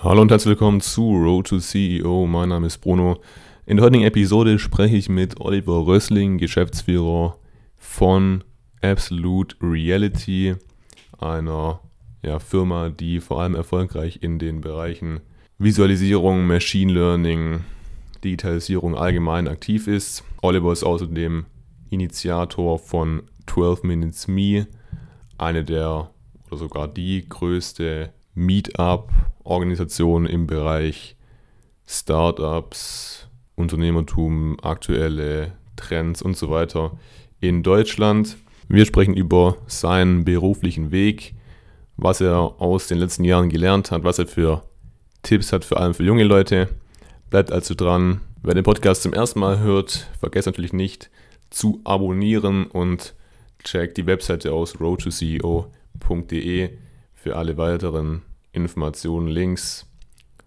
Hallo und herzlich willkommen zu Road to CEO. Mein Name ist Bruno. In der heutigen Episode spreche ich mit Oliver Rössling, Geschäftsführer von Absolute Reality, einer ja, Firma, die vor allem erfolgreich in den Bereichen Visualisierung, Machine Learning, Digitalisierung allgemein aktiv ist. Oliver ist außerdem Initiator von 12 Minutes Me, eine der oder sogar die größte Meetup-Organisation im Bereich Startups, Unternehmertum, aktuelle Trends und so weiter in Deutschland. Wir sprechen über seinen beruflichen Weg, was er aus den letzten Jahren gelernt hat, was er für Tipps hat, vor allem für junge Leute. Bleibt also dran. Wer den Podcast zum ersten Mal hört, vergesst natürlich nicht zu abonnieren und checkt die Webseite aus roadtoceo.de für alle weiteren Informationen, Links,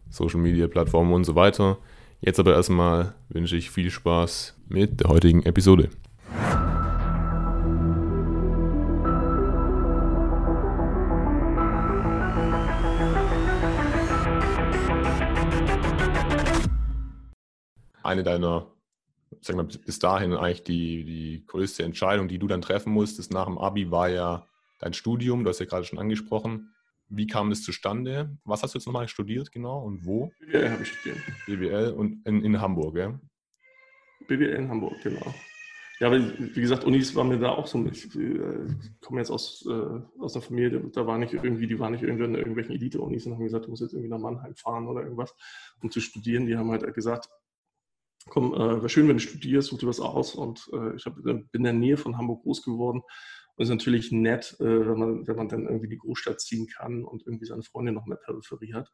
Social Media Plattformen und so weiter. Jetzt aber erstmal wünsche ich viel Spaß mit der heutigen Episode. Eine deiner, sag mal, bis dahin eigentlich die, die größte Entscheidung, die du dann treffen musstest nach dem Abi, war ja dein Studium. Du hast ja gerade schon angesprochen. Wie kam es zustande? Was hast du jetzt nochmal studiert genau und wo? BWL habe ich studiert. BWL und in, in Hamburg, ja? BWL in Hamburg, genau. Ja, aber wie gesagt, Unis waren mir da auch so. Ich äh, komme jetzt aus, äh, aus einer Familie, da war nicht irgendwie, die waren nicht irgendwie in irgendwelchen Elite-Unis und haben gesagt, du musst jetzt irgendwie nach Mannheim fahren oder irgendwas, um zu studieren. Die haben halt gesagt, komm, äh, wäre schön, wenn du studierst, such dir was aus. Und äh, ich hab, bin in der Nähe von Hamburg groß geworden und es ist natürlich nett, äh, wenn, man, wenn man dann irgendwie die Großstadt ziehen kann und irgendwie seine Freundin noch in der Peripherie hat.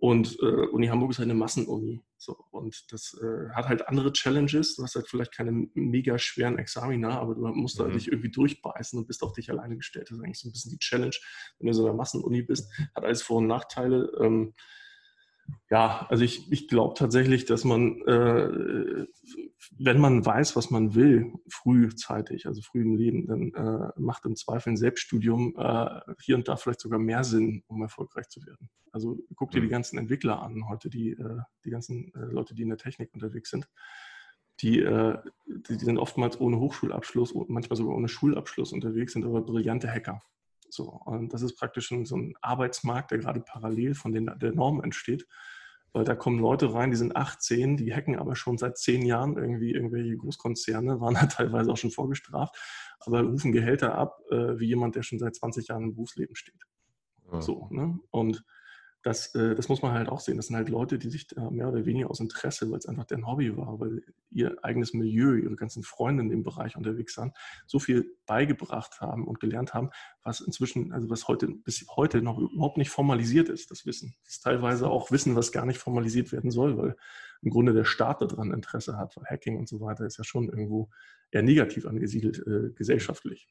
Und äh, Uni Hamburg ist halt eine Massenuni. So, und das äh, hat halt andere Challenges. Du hast halt vielleicht keine mega schweren Examina, aber du musst mhm. da dich irgendwie durchbeißen und bist auf dich alleine gestellt. Das ist eigentlich so ein bisschen die Challenge, wenn du so einer Massenuni bist. Hat alles Vor- und Nachteile. Ähm, ja, also ich, ich glaube tatsächlich, dass man, äh, wenn man weiß, was man will, frühzeitig, also früh im Leben, dann äh, macht im Zweifel ein Selbststudium äh, hier und da vielleicht sogar mehr Sinn, um erfolgreich zu werden. Also guck dir die mhm. ganzen Entwickler an heute, die, äh, die ganzen äh, Leute, die in der Technik unterwegs sind. Die, äh, die, die sind oftmals ohne Hochschulabschluss, manchmal sogar ohne Schulabschluss unterwegs, sind aber brillante Hacker. So, und das ist praktisch so ein Arbeitsmarkt, der gerade parallel von den, der Norm entsteht. Weil da kommen Leute rein, die sind 18, die hacken aber schon seit zehn Jahren irgendwie irgendwelche Großkonzerne, waren da teilweise auch schon vorgestraft, aber rufen Gehälter ab, äh, wie jemand, der schon seit 20 Jahren im Berufsleben steht. Ja. So, ne? Und das, äh, das muss man halt auch sehen. Das sind halt Leute, die sich da mehr oder weniger aus Interesse, weil es einfach deren Hobby war, weil ihr eigenes Milieu, ihre ganzen Freunde in dem Bereich unterwegs waren, so viel beigebracht haben und gelernt haben, was inzwischen, also was heute bis heute noch überhaupt nicht formalisiert ist, das Wissen. Das ist teilweise auch Wissen, was gar nicht formalisiert werden soll, weil im Grunde der Staat daran Interesse hat, weil Hacking und so weiter ist ja schon irgendwo eher negativ angesiedelt äh, gesellschaftlich.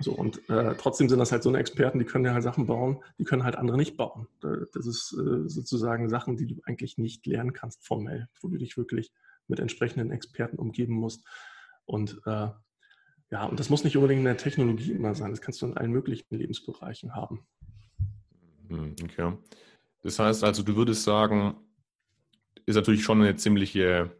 So, und äh, trotzdem sind das halt so eine Experten, die können ja halt Sachen bauen, die können halt andere nicht bauen. Das ist äh, sozusagen Sachen, die du eigentlich nicht lernen kannst formell, wo du dich wirklich mit entsprechenden Experten umgeben musst. Und äh, ja, und das muss nicht unbedingt in der Technologie immer sein, das kannst du in allen möglichen Lebensbereichen haben. Hm, okay. Das heißt also, du würdest sagen, ist natürlich schon eine ziemliche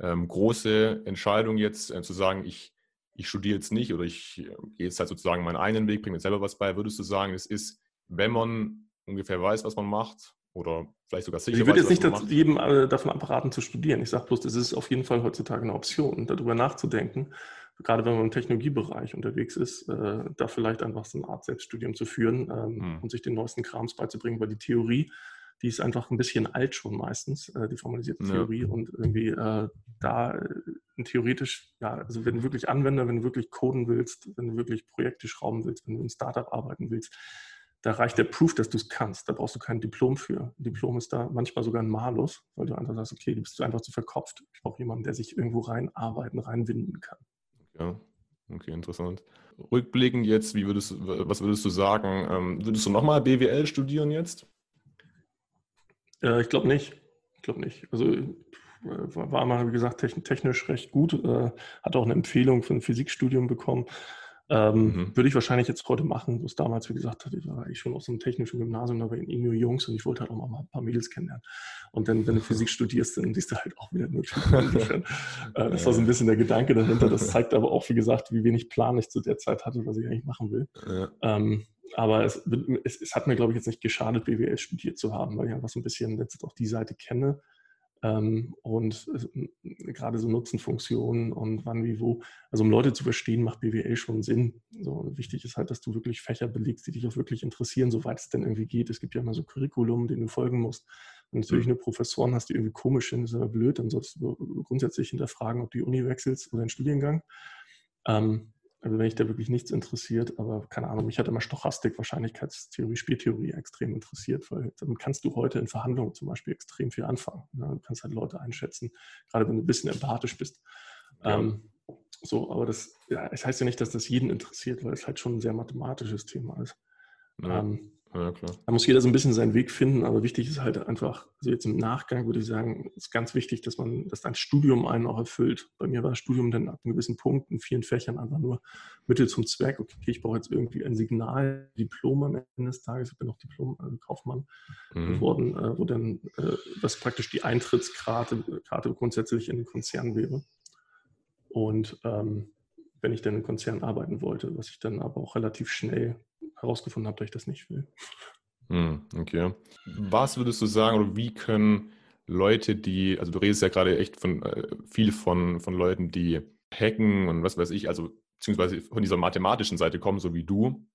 ähm, große Entscheidung jetzt äh, zu sagen, ich ich studiere jetzt nicht oder ich äh, gehe jetzt halt sozusagen meinen eigenen Weg, bringe mir selber was bei, würdest du sagen, es ist, wenn man ungefähr weiß, was man macht oder vielleicht sogar sicher Ich würde weiß, jetzt nicht jedem äh, davon abraten zu studieren. Ich sage bloß, es ist auf jeden Fall heutzutage eine Option, darüber nachzudenken, gerade wenn man im Technologiebereich unterwegs ist, äh, da vielleicht einfach so eine Art Selbststudium zu führen ähm, hm. und sich den neuesten Krams beizubringen, weil die Theorie die ist einfach ein bisschen alt schon meistens, äh, die formalisierte ja. Theorie. Und irgendwie äh, da äh, theoretisch, ja, also wenn du wirklich Anwender, wenn du wirklich coden willst, wenn du wirklich Projekte schrauben willst, wenn du in Startup arbeiten willst, da reicht der Proof, dass du es kannst. Da brauchst du kein Diplom für. Ein Diplom ist da manchmal sogar ein Malus, weil du einfach sagst, okay, du bist einfach zu verkopft. Ich brauche jemanden, der sich irgendwo reinarbeiten, reinwinden kann. Ja, okay, interessant. Rückblickend jetzt, wie würdest, was würdest du sagen? Ähm, würdest du nochmal BWL studieren jetzt? Äh, ich glaube nicht. Ich glaube nicht. Also äh, war mal, wie gesagt, technisch recht gut. Äh, hat auch eine Empfehlung für ein Physikstudium bekommen. Ähm, mhm. Würde ich wahrscheinlich jetzt heute machen, wo es damals, wie gesagt, ich war eigentlich schon aus einem technischen Gymnasium, da waren eh nur Jungs und ich wollte halt auch mal ein paar Mädels kennenlernen. Und dann, wenn du Physik studierst, dann siehst du halt auch wieder nur Typen. äh, das war so ein bisschen der Gedanke dahinter. Das zeigt aber auch, wie gesagt, wie wenig Plan ich zu der Zeit hatte, was ich eigentlich machen will. Ja. Ähm, aber es, es, es, hat mir, glaube ich, jetzt nicht geschadet, BWL studiert zu haben, weil ich einfach so ein bisschen jetzt auch die Seite kenne ähm, und äh, gerade so Nutzenfunktionen und wann, wie, wo. Also um Leute zu verstehen, macht BWL schon Sinn. So, wichtig ist halt, dass du wirklich Fächer belegst, die dich auch wirklich interessieren, soweit es denn irgendwie geht. Es gibt ja immer so Curriculum, den du folgen musst. Wenn du natürlich mhm. nur Professoren hast, die irgendwie komisch sind, ist aber blöd, dann solltest du grundsätzlich hinterfragen, ob du die Uni wechselst oder den Studiengang. Ähm, wenn ich da wirklich nichts interessiert, aber keine Ahnung, mich hat immer Stochastik, Wahrscheinlichkeitstheorie, Spieltheorie extrem interessiert, weil damit kannst du heute in Verhandlungen zum Beispiel extrem viel anfangen. Ne? Du kannst halt Leute einschätzen, gerade wenn du ein bisschen empathisch bist. Ja. Ähm, so, aber das, ja, es heißt ja nicht, dass das jeden interessiert, weil es halt schon ein sehr mathematisches Thema ist. Ja. Ähm, ja, klar. Da muss jeder so ein bisschen seinen Weg finden, aber wichtig ist halt einfach, also jetzt im Nachgang würde ich sagen, ist ganz wichtig, dass man, dass dein Studium einen auch erfüllt. Bei mir war das Studium dann ab einem gewissen Punkt in vielen Fächern einfach nur Mittel zum Zweck. Okay, ich brauche jetzt irgendwie ein Signal, Diplom am Ende des Tages, ich bin noch Diplom, also Kaufmann mhm. geworden, äh, wo dann äh, das praktisch die Eintrittskarte Karte grundsätzlich in den Konzern wäre. Und ähm, wenn ich dann im Konzern arbeiten wollte, was ich dann aber auch relativ schnell herausgefunden habe, dass ich das nicht will. Hm, okay. Was würdest du sagen oder wie können Leute, die, also du redest ja gerade echt von äh, viel von, von Leuten, die hacken und was weiß ich, also beziehungsweise von dieser mathematischen Seite kommen, so wie du.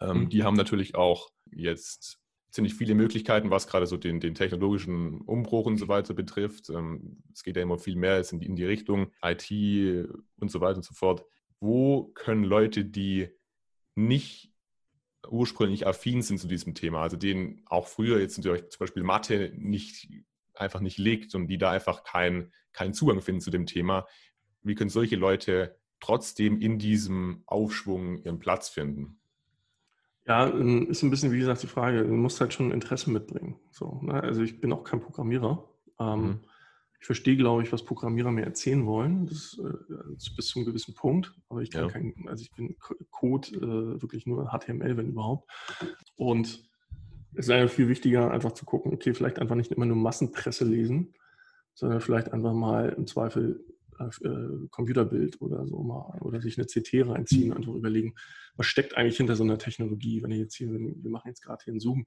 Ähm, mhm. Die haben natürlich auch jetzt ziemlich viele Möglichkeiten, was gerade so den, den technologischen Umbruch und so weiter betrifft. Ähm, es geht ja immer viel mehr in die, in die Richtung IT und so weiter und so fort. Wo können Leute, die nicht ursprünglich affin sind zu diesem Thema, also denen auch früher jetzt natürlich zum Beispiel Mathe nicht einfach nicht liegt und die da einfach keinen kein Zugang finden zu dem Thema, wie können solche Leute trotzdem in diesem Aufschwung ihren Platz finden? Ja, ähm, ist ein bisschen, wie gesagt, die Frage, du musst halt schon Interesse mitbringen. So, ne? Also ich bin auch kein Programmierer. Ähm, mhm. Ich verstehe, glaube ich, was Programmierer mir erzählen wollen, das, äh, bis zu einem gewissen Punkt. Aber ich kann ja. kein, also ich bin Code äh, wirklich nur HTML, wenn überhaupt. Und es ist einfach viel wichtiger, einfach zu gucken, okay, vielleicht einfach nicht immer nur Massenpresse lesen, sondern vielleicht einfach mal im Zweifel äh, Computerbild oder so mal oder sich eine CT reinziehen und einfach überlegen, was steckt eigentlich hinter so einer Technologie, wenn ich jetzt hier, wir machen jetzt gerade hier einen Zoom,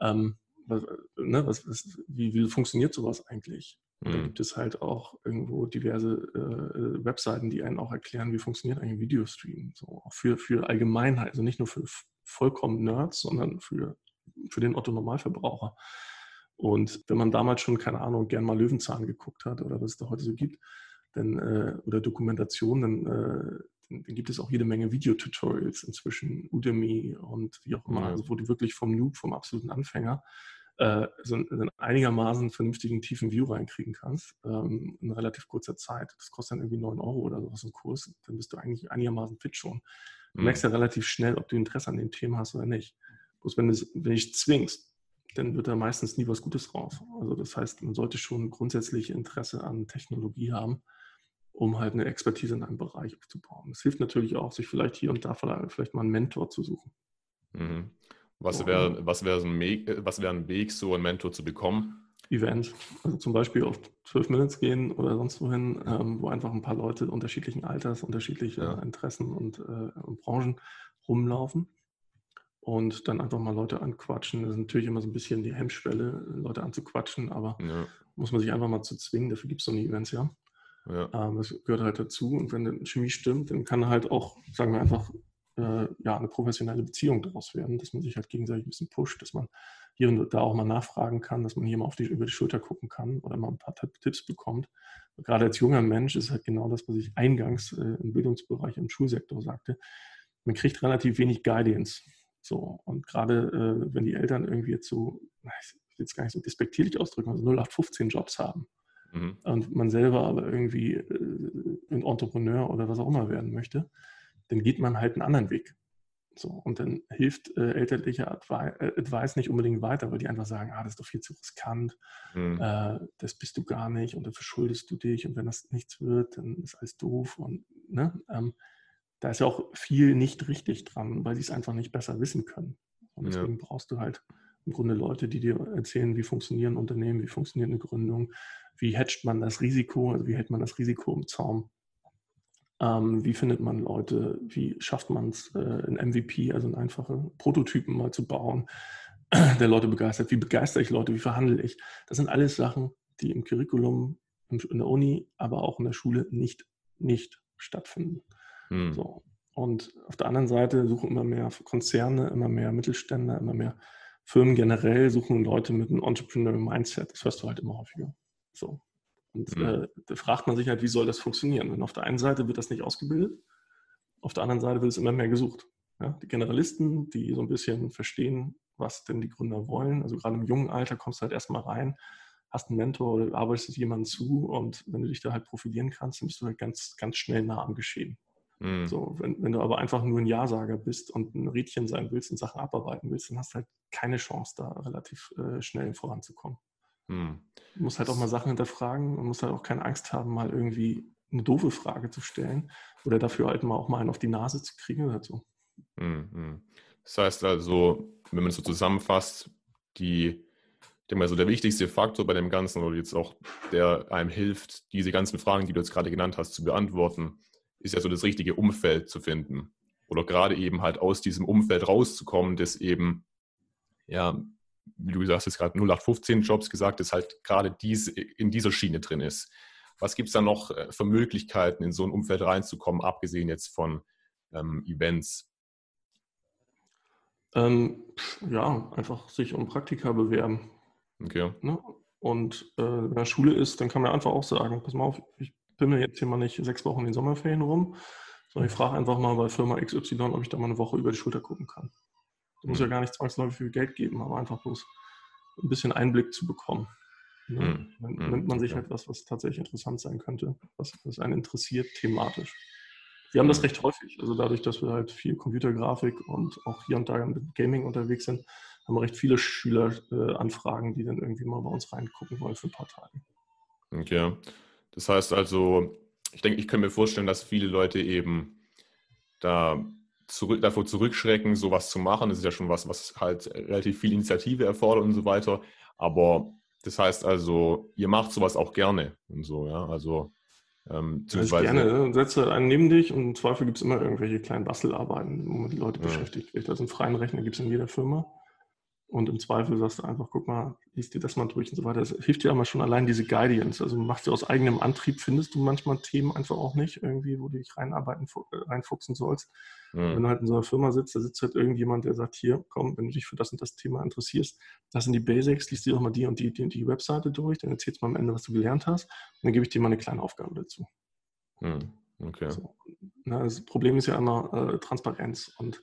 ähm, was, ne, was, was, wie, wie funktioniert sowas eigentlich? Mhm. Da gibt es halt auch irgendwo diverse äh, Webseiten, die einen auch erklären, wie funktioniert eigentlich ein Videostream. So, auch für, für Allgemeinheit, also nicht nur für vollkommen Nerds, sondern für, für den Otto-Normalverbraucher. Und wenn man damals schon, keine Ahnung, gern mal Löwenzahn geguckt hat oder was es da heute so gibt, dann, äh, oder Dokumentation, dann, äh, dann, gibt es auch jede Menge Videotutorials inzwischen, Udemy und wie auch immer, also wo du wirklich vom Noob, vom absoluten Anfänger äh, so einen einigermaßen vernünftigen tiefen View reinkriegen kannst ähm, in relativ kurzer Zeit. Das kostet dann irgendwie 9 Euro oder sowas im Kurs. Dann bist du eigentlich einigermaßen fit schon. Du mhm. merkst ja relativ schnell, ob du Interesse an dem Thema hast oder nicht. Bloß wenn du wenn dich zwingst, dann wird da meistens nie was Gutes raus. Also das heißt, man sollte schon grundsätzlich Interesse an Technologie haben, um halt eine Expertise in einem Bereich aufzubauen. Es hilft natürlich auch, sich vielleicht hier und da vielleicht mal einen Mentor zu suchen. Mhm. Was wäre was wär ein, wär ein Weg, so einen Mentor zu bekommen? Event. Also zum Beispiel auf 12 Minutes gehen oder sonst wohin, ähm, wo einfach ein paar Leute unterschiedlichen Alters, unterschiedliche ja. Interessen und, äh, und, Branchen rumlaufen. Und dann einfach mal Leute anquatschen. Das ist natürlich immer so ein bisschen die Hemmschwelle, Leute anzuquatschen, aber ja. muss man sich einfach mal zu zwingen. Dafür gibt es so eine Events, ja. ja. Ähm, das gehört halt dazu. Und wenn die Chemie stimmt, dann kann halt auch, sagen wir einfach, äh, ja, eine professionelle Beziehung daraus werden, dass man sich halt gegenseitig ein bisschen pusht, dass man hier und da auch mal nachfragen kann, dass man hier mal auf die, über die Schulter gucken kann oder mal ein paar Tipps bekommt. Und gerade als junger Mensch ist halt genau das, was ich eingangs äh, im Bildungsbereich, im Schulsektor sagte. Man kriegt relativ wenig Guidance. So, und gerade äh, wenn die Eltern irgendwie jetzt so, ich will jetzt gar nicht so despektierlich ausdrücken, also 0815 Jobs haben, Mhm. Und man selber aber irgendwie äh, ein Entrepreneur oder was auch immer werden möchte, dann geht man halt einen anderen Weg. So, und dann hilft äh, elterlicher äh, Advice nicht unbedingt weiter, weil die einfach sagen, ah, das ist doch viel zu riskant, mhm. äh, das bist du gar nicht und dann verschuldest du dich und wenn das nichts wird, dann ist alles doof und ne? Ähm, da ist ja auch viel nicht richtig dran, weil sie es einfach nicht besser wissen können. Und deswegen ja. brauchst du halt im Grunde Leute, die dir erzählen, wie funktionieren Unternehmen, wie funktioniert eine Gründung, wie hedgt man das Risiko, also wie hält man das Risiko im Zaum, ähm, wie findet man Leute, wie schafft man es, äh, ein MVP, also einen einfachen Prototypen mal zu bauen, der Leute begeistert, wie begeistere ich Leute, wie verhandle ich. Das sind alles Sachen, die im Curriculum, in der Uni, aber auch in der Schule nicht, nicht stattfinden. Hm. So. Und auf der anderen Seite suchen immer mehr Konzerne, immer mehr Mittelständler, immer mehr Firmen generell suchen Leute mit einem Entrepreneurial Mindset. Das hörst du halt immer häufiger. So. Und mhm. äh, da fragt man sich halt, wie soll das funktionieren? Wenn auf der einen Seite wird das nicht ausgebildet, auf der anderen Seite wird es immer mehr gesucht. Ja? Die Generalisten, die so ein bisschen verstehen, was denn die Gründer wollen. Also gerade im jungen Alter kommst du halt erstmal rein, hast einen Mentor oder arbeitest jemanden zu und wenn du dich da halt profilieren kannst, dann bist du halt ganz, ganz schnell nah am Geschehen. Mhm. So, wenn, wenn du aber einfach nur ein Ja-Sager bist und ein Rädchen sein willst und Sachen abarbeiten willst, dann hast du halt keine Chance, da relativ äh, schnell voranzukommen. Du musst halt auch mal Sachen hinterfragen und musst halt auch keine Angst haben, mal irgendwie eine doofe Frage zu stellen oder dafür halt mal auch mal einen auf die Nase zu kriegen oder so. Mhm. Das heißt also, wenn man es so zusammenfasst, die ich denke mal, so der wichtigste Faktor bei dem Ganzen oder jetzt auch der einem hilft, diese ganzen Fragen, die du jetzt gerade genannt hast, zu beantworten, ist ja so das richtige Umfeld zu finden. Oder gerade eben halt aus diesem Umfeld rauszukommen, das eben, ja, wie du gesagt hast, gerade 0815 Jobs gesagt, das halt gerade dies, in dieser Schiene drin ist. Was gibt es da noch äh, für Möglichkeiten, in so ein Umfeld reinzukommen, abgesehen jetzt von ähm, Events? Ähm, ja, einfach sich um Praktika bewerben. Okay. Ne? Und äh, wenn er Schule ist, dann kann man einfach auch sagen, pass mal auf, ich pimmel jetzt hier mal nicht sechs Wochen in den Sommerferien rum, sondern ich frage einfach mal bei Firma XY, ob ich da mal eine Woche über die Schulter gucken kann. Du musst ja mhm. gar nicht zwangsläufig viel Geld geben, aber einfach bloß ein bisschen Einblick zu bekommen. Ne? Mhm. Dann mhm. nimmt man sich halt was, was tatsächlich interessant sein könnte, was, was einen interessiert thematisch. Wir haben das recht häufig. Also dadurch, dass wir halt viel Computergrafik und auch hier und da mit Gaming unterwegs sind, haben wir recht viele Schüleranfragen, äh, die dann irgendwie mal bei uns reingucken wollen für ein paar Tage. Okay. Das heißt also, ich denke, ich kann mir vorstellen, dass viele Leute eben da zurück, davor zurückschrecken, sowas zu machen. Das ist ja schon was, was halt relativ viel Initiative erfordert und so weiter. Aber das heißt also, ihr macht sowas auch gerne und so, ja. Also ähm, also gerne, ne? setze einen neben dich und im Zweifel gibt es immer irgendwelche kleinen Bastelarbeiten, wo man die Leute ja. beschäftigt wird. Also einen freien Rechner gibt es in jeder Firma. Und im Zweifel sagst du einfach, guck mal, liest dir das mal durch und so weiter. Das hilft dir aber schon allein diese Guidance. Also machst du aus eigenem Antrieb, findest du manchmal Themen einfach auch nicht irgendwie, wo du dich reinarbeiten, äh, reinfuchsen sollst. Mhm. Wenn du halt in so einer Firma sitzt, da sitzt halt irgendjemand, der sagt, hier, komm, wenn du dich für das und das Thema interessierst, das sind die Basics, liest dir doch mal die und die, die, die Webseite durch, dann erzählst du mal am Ende, was du gelernt hast und dann gebe ich dir mal eine kleine Aufgabe dazu. Mhm. Okay. So. Na, das Problem ist ja immer äh, Transparenz und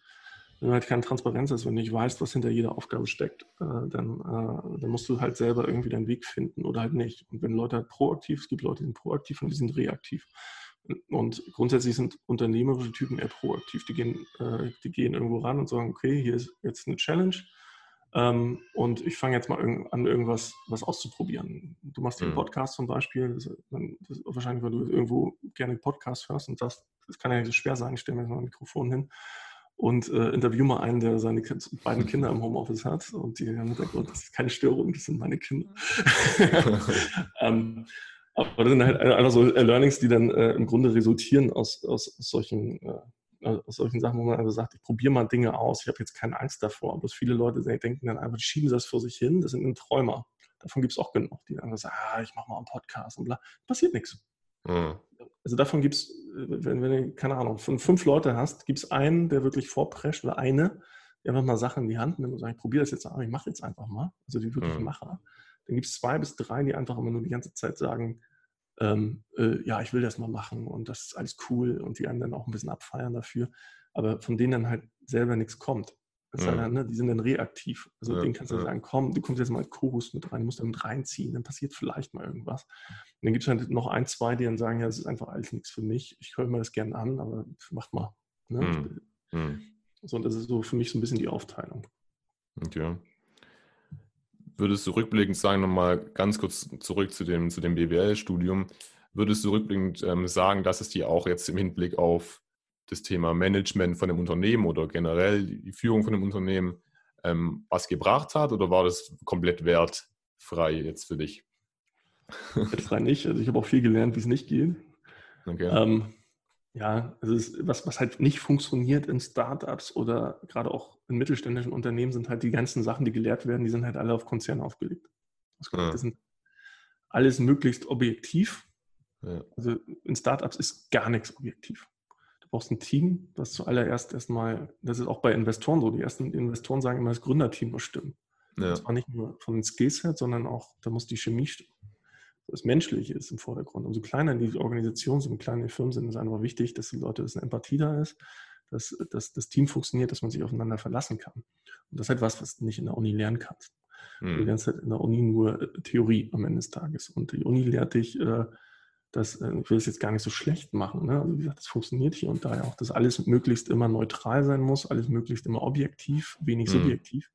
wenn halt keine Transparenz ist, wenn du nicht weißt, was hinter jeder Aufgabe steckt, äh, dann, äh, dann musst du halt selber irgendwie deinen Weg finden oder halt nicht. Und wenn Leute halt proaktiv, es gibt Leute, die sind proaktiv und die sind reaktiv. Und grundsätzlich sind unternehmerische Typen eher proaktiv. Die gehen, äh, die gehen irgendwo ran und sagen, okay, hier ist jetzt eine Challenge ähm, und ich fange jetzt mal an, irgendwas was auszuprobieren. Du machst den mhm. Podcast zum Beispiel, das, das wahrscheinlich, weil du irgendwo gerne Podcast hörst und das, das kann ja nicht so schwer sein, ich stelle mir jetzt mal ein Mikrofon hin und äh, interview mal einen, der seine beiden Kinder im Homeoffice hat und die haben gesagt, das ist keine Störung, das sind meine Kinder. ähm, aber das sind halt einfach so Learnings, die dann äh, im Grunde resultieren aus, aus, aus solchen, äh, aus solchen Sachen, wo man also sagt, ich probiere mal Dinge aus, ich habe jetzt keine Angst davor. Bloß viele Leute denken dann einfach, die schieben das vor sich hin, das sind ein Träumer. Davon gibt es auch genug, die dann sagen, ah, ich mache mal einen Podcast und bla. Passiert nichts. Mhm. Also davon gibt es, wenn, wenn du, keine Ahnung, von fünf Leute hast, gibt es einen, der wirklich vorprescht oder eine, der einfach mal Sachen in die Hand nimmt und sagt, ich probiere das jetzt aber ich mache jetzt einfach mal. Also die wirklich mhm. Macher. Dann gibt es zwei bis drei, die einfach immer nur die ganze Zeit sagen, ähm, äh, ja, ich will das mal machen und das ist alles cool und die dann auch ein bisschen abfeiern dafür, aber von denen dann halt selber nichts kommt. Ja. dann, ne, die sind dann reaktiv. Also ja, denen kannst du ja. sagen, komm, du kommst jetzt mal als Chorus mit rein, du musst damit reinziehen, dann passiert vielleicht mal irgendwas. Und dann gibt es halt noch ein, zwei, die dann sagen, ja, das ist einfach alles nichts für mich. Ich höre mir das gerne an, aber macht mal. Ne? Mhm. So, und das ist so für mich so ein bisschen die Aufteilung. Okay. Würdest du rückblickend sagen, nochmal ganz kurz zurück zu dem, zu dem BWL-Studium, würdest du rückblickend ähm, sagen, dass es dir auch jetzt im Hinblick auf das Thema Management von dem Unternehmen oder generell die Führung von dem Unternehmen ähm, was gebracht hat oder war das komplett wertfrei jetzt für dich? Wertfrei nicht. Also ich habe auch viel gelernt, wie es nicht geht. Okay. Ähm, ja, also es, was, was halt nicht funktioniert in Startups oder gerade auch in mittelständischen Unternehmen sind halt die ganzen Sachen, die gelehrt werden, die sind halt alle auf Konzerne aufgelegt. Das, ja. das sind alles möglichst objektiv. Ja. Also in Startups ist gar nichts objektiv. Du brauchst ein Team, das zuallererst erstmal, das ist auch bei Investoren so, die ersten Investoren sagen immer, das Gründerteam muss stimmen. Ja. Und zwar nicht nur von den Skillset, sondern auch, da muss die Chemie stimmen das Menschliche ist im Vordergrund. Umso kleiner die Organisation sind, umso kleiner die Firmen sind, ist einfach wichtig, dass die Leute, dass eine Empathie da ist, dass, dass das Team funktioniert, dass man sich aufeinander verlassen kann. Und das ist etwas, was du nicht in der Uni lernen kannst. Mhm. Du lernst halt in der Uni nur Theorie am Ende des Tages. Und die Uni lehrt dich, äh, dass, äh, ich will es jetzt gar nicht so schlecht machen. Ne? Also wie gesagt, das funktioniert hier und da ja auch, dass alles möglichst immer neutral sein muss, alles möglichst immer objektiv, wenig mhm. subjektiv.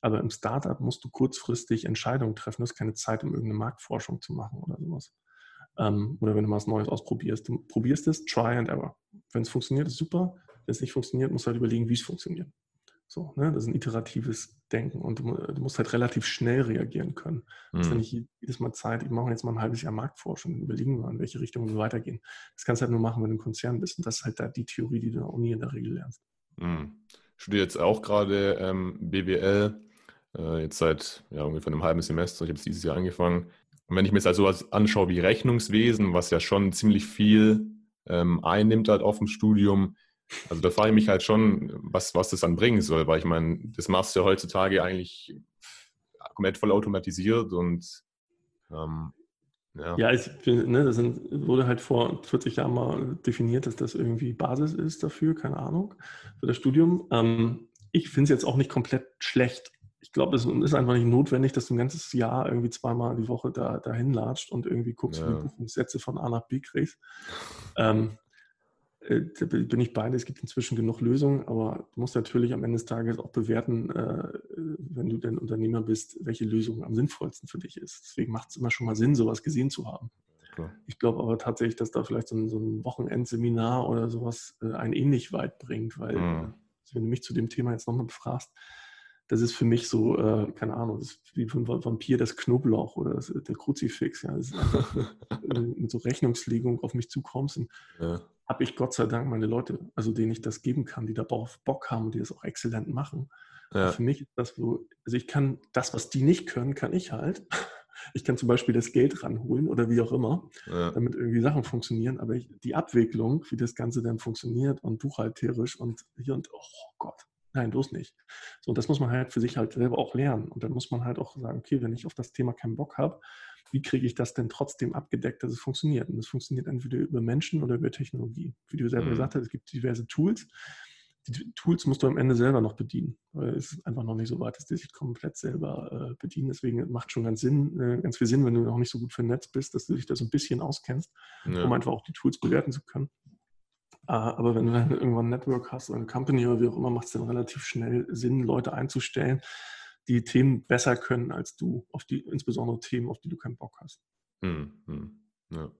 Aber im Startup musst du kurzfristig Entscheidungen treffen. Du hast keine Zeit, um irgendeine Marktforschung zu machen oder sowas. Ähm, oder wenn du mal was Neues ausprobierst. Du probierst es, try and error. Wenn es funktioniert, ist super. Wenn es nicht funktioniert, musst du halt überlegen, wie es funktioniert. So, ne? Das ist ein iteratives Denken und du, du musst halt relativ schnell reagieren können. Du hast ja mhm. nicht jedes Mal Zeit, ich mache jetzt mal ein halbes Jahr Marktforschung und überlegen wir, in welche Richtung wir weitergehen. Das kannst du halt nur machen, wenn du ein Konzern bist. Und das ist halt da die Theorie, die du in der Uni in der Regel lernst. Mhm. Ich studiere jetzt auch gerade ähm, BWL äh, jetzt seit ja, ungefähr einem halben Semester. Ich habe es dieses Jahr angefangen. Und wenn ich mir jetzt also was anschaue wie Rechnungswesen, was ja schon ziemlich viel ähm, einnimmt halt auf dem Studium, also da frage ich mich halt schon, was, was das dann bringen soll, weil ich meine, das machst du ja heutzutage eigentlich komplett voll automatisiert und ähm, ja. ja, ich ne, das sind, wurde halt vor 40 Jahren mal definiert, dass das irgendwie Basis ist dafür, keine Ahnung, für das Studium. Ähm, ich finde es jetzt auch nicht komplett schlecht ich glaube, es ist einfach nicht notwendig, dass du ein ganzes Jahr irgendwie zweimal die Woche da dahin latscht und irgendwie guckst, ja. wie du Buchungssätze von A nach B kriegst. Ähm, äh, da bin ich beide. Es gibt inzwischen genug Lösungen, aber du musst natürlich am Ende des Tages auch bewerten, äh, wenn du denn Unternehmer bist, welche Lösung am sinnvollsten für dich ist. Deswegen macht es immer schon mal Sinn, sowas gesehen zu haben. Klar. Ich glaube aber tatsächlich, dass da vielleicht so ein, so ein Wochenendseminar oder sowas äh, einen ähnlich weit bringt, weil, mhm. wenn du mich zu dem Thema jetzt nochmal befragst, das ist für mich so, äh, keine Ahnung, das ist wie ein Vampir das Knoblauch oder das, der Kruzifix. Ja, das ist einfach äh, mit so Rechnungslegung auf mich zukommst. Ja. Habe ich Gott sei Dank meine Leute, also denen ich das geben kann, die darauf Bock haben und die das auch exzellent machen. Ja. Für mich ist das so, also ich kann das, was die nicht können, kann ich halt. Ich kann zum Beispiel das Geld ranholen oder wie auch immer, ja. damit irgendwie Sachen funktionieren. Aber ich, die Abwicklung, wie das Ganze dann funktioniert und buchhalterisch und hier und, oh Gott, Nein, bloß nicht. So, und das muss man halt für sich halt selber auch lernen. Und dann muss man halt auch sagen, okay, wenn ich auf das Thema keinen Bock habe, wie kriege ich das denn trotzdem abgedeckt, dass es funktioniert? Und das funktioniert entweder über Menschen oder über Technologie. Wie du selber mhm. gesagt hast, es gibt diverse Tools. Die Tools musst du am Ende selber noch bedienen, weil es einfach noch nicht so weit ist, dass ich komplett selber äh, bedienen. Deswegen macht schon ganz Sinn, äh, ganz viel Sinn, wenn du noch nicht so gut vernetzt bist, dass du dich da so ein bisschen auskennst, ja. um einfach auch die Tools bewerten zu können. Ah, aber wenn du dann irgendwann ein Network hast oder eine Company oder wie auch immer, macht es dann relativ schnell Sinn, Leute einzustellen, die Themen besser können als du, auf die, insbesondere Themen, auf die du keinen Bock hast. Hm, hm, ja.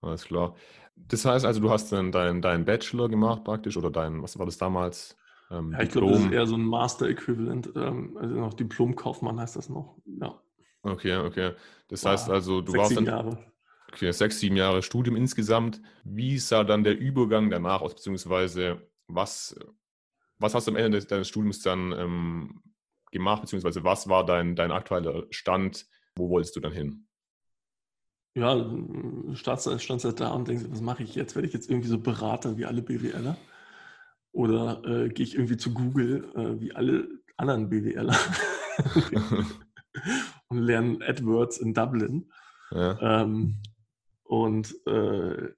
Alles klar. Das heißt also, du hast dann deinen dein Bachelor gemacht praktisch oder dein, was war das damals? Ähm, ja, ich glaube, das ist eher so ein Master-Äquivalent, ähm, also noch Diplom-Kaufmann heißt das noch. Ja. Okay, okay. Das war heißt also, du warst dann. Jahre sechs, sieben Jahre Studium insgesamt. Wie sah dann der Übergang danach aus, beziehungsweise was, was hast du am Ende deines Studiums dann ähm, gemacht, beziehungsweise was war dein, dein aktueller Stand? Wo wolltest du dann hin? Ja, standst du da und denkst, was mache ich jetzt? Werde ich jetzt irgendwie so Berater wie alle BWLer? Oder äh, gehe ich irgendwie zu Google äh, wie alle anderen BWLer und lerne AdWords in Dublin? Ja. Ähm, und äh,